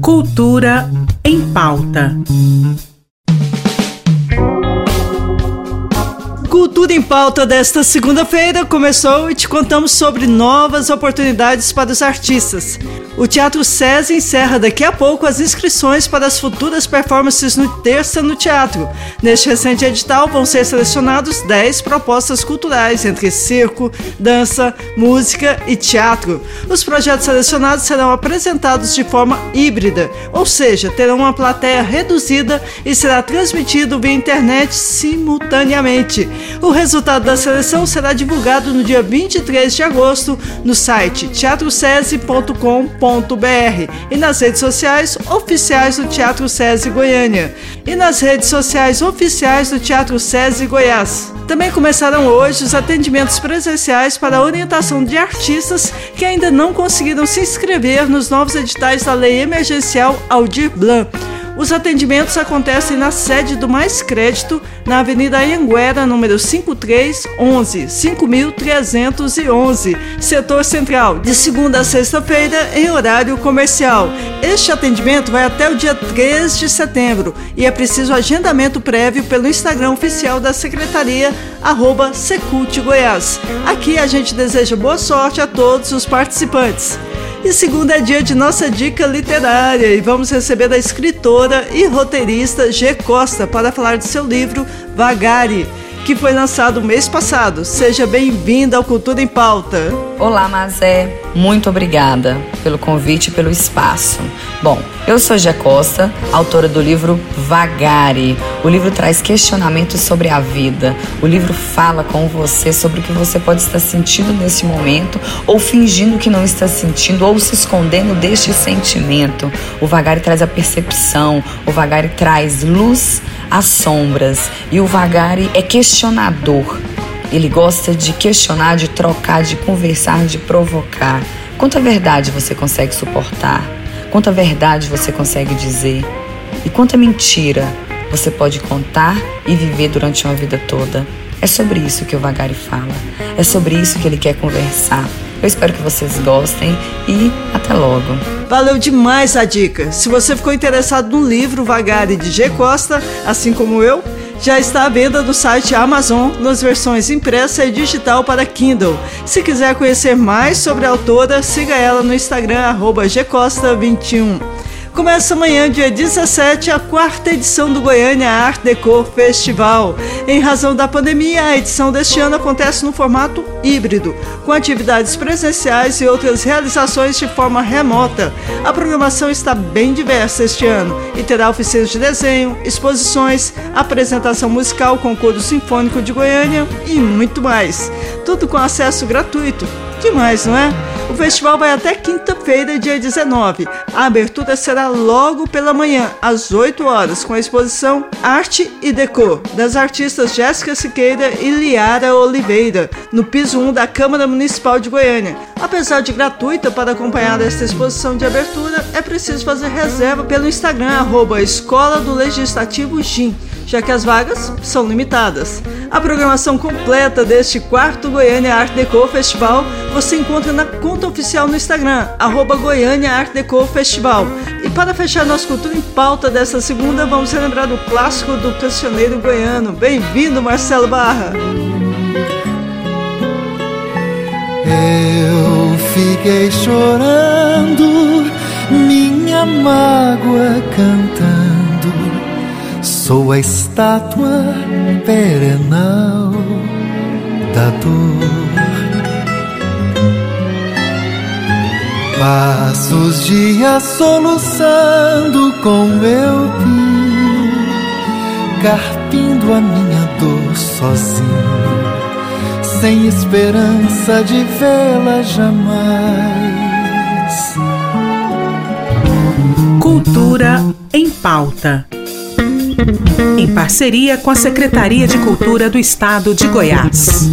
Cultura em pauta. Cultura em Pauta desta segunda-feira começou e te contamos sobre novas oportunidades para os artistas. O Teatro SESI encerra daqui a pouco as inscrições para as futuras performances no Terça no Teatro. Neste recente edital vão ser selecionados 10 propostas culturais entre circo, dança, música e teatro. Os projetos selecionados serão apresentados de forma híbrida, ou seja, terão uma plateia reduzida e será transmitido via internet simultaneamente. O resultado da seleção será divulgado no dia 23 de agosto no site teatrocese.com.br e nas redes sociais oficiais do Teatro SESI Goiânia e nas redes sociais oficiais do Teatro SESI Goiás. Também começaram hoje os atendimentos presenciais para a orientação de artistas que ainda não conseguiram se inscrever nos novos editais da Lei Emergencial Aldir Blanc. Os atendimentos acontecem na sede do Mais Crédito, na Avenida Anhanguera, número 5311, 5311, setor central, de segunda a sexta-feira, em horário comercial. Este atendimento vai até o dia 3 de setembro e é preciso agendamento prévio pelo Instagram oficial da Secretaria, arroba Secult Goiás. Aqui a gente deseja boa sorte a todos os participantes. E segunda é dia de nossa dica literária e vamos receber a escritora e roteirista G Costa para falar de seu livro Vagare, que foi lançado mês passado. Seja bem-vinda ao Cultura em Pauta. Olá, Mazé. Muito obrigada pelo convite e pelo espaço. Bom, eu sou Gia Costa, autora do livro Vagare. O livro traz questionamentos sobre a vida. O livro fala com você sobre o que você pode estar sentindo nesse momento, ou fingindo que não está sentindo, ou se escondendo deste sentimento. O Vagare traz a percepção, o Vagare traz luz às sombras, e o Vagare é questionador. Ele gosta de questionar, de trocar, de conversar, de provocar. Quanta verdade você consegue suportar? Quanta verdade você consegue dizer? E quanta mentira você pode contar e viver durante uma vida toda? É sobre isso que o Vagari fala. É sobre isso que ele quer conversar. Eu espero que vocês gostem e até logo. Valeu demais a dica. Se você ficou interessado no livro Vagari de G Costa, assim como eu, já está à venda no site Amazon nas versões impressa e digital para Kindle. Se quiser conhecer mais sobre a autora, siga ela no Instagram gcosta21. Começa amanhã, dia 17, a quarta edição do Goiânia Art Deco Festival. Em razão da pandemia, a edição deste ano acontece no formato híbrido, com atividades presenciais e outras realizações de forma remota. A programação está bem diversa este ano e terá oficinas de desenho, exposições, apresentação musical com Coro Sinfônico de Goiânia e muito mais. Tudo com acesso gratuito. Demais, não é? O festival vai até quinta-feira, dia 19. A abertura será logo pela manhã, às 8 horas, com a exposição Arte e Decor, das artistas Jéssica Siqueira e Liara Oliveira, no piso 1 da Câmara Municipal de Goiânia. Apesar de gratuita para acompanhar esta exposição de abertura, é preciso fazer reserva pelo Instagram, arroba Escola do Legislativo GIM já que as vagas são limitadas. A programação completa deste quarto Goiânia Art Deco Festival você encontra na conta oficial no Instagram, arroba Goiânia Art Deco Festival. E para fechar nossa cultura em pauta desta segunda, vamos relembrar do clássico do cancioneiro goiano. Bem-vindo, Marcelo Barra! Eu fiquei chorando, minha mágoa cantando Sou a estátua perenal da dor. Os dias soluçando com meu pinho, carpindo a minha dor sozinho, sem esperança de vê-la jamais. Cultura em pauta em parceria com a Secretaria de Cultura do Estado de Goiás.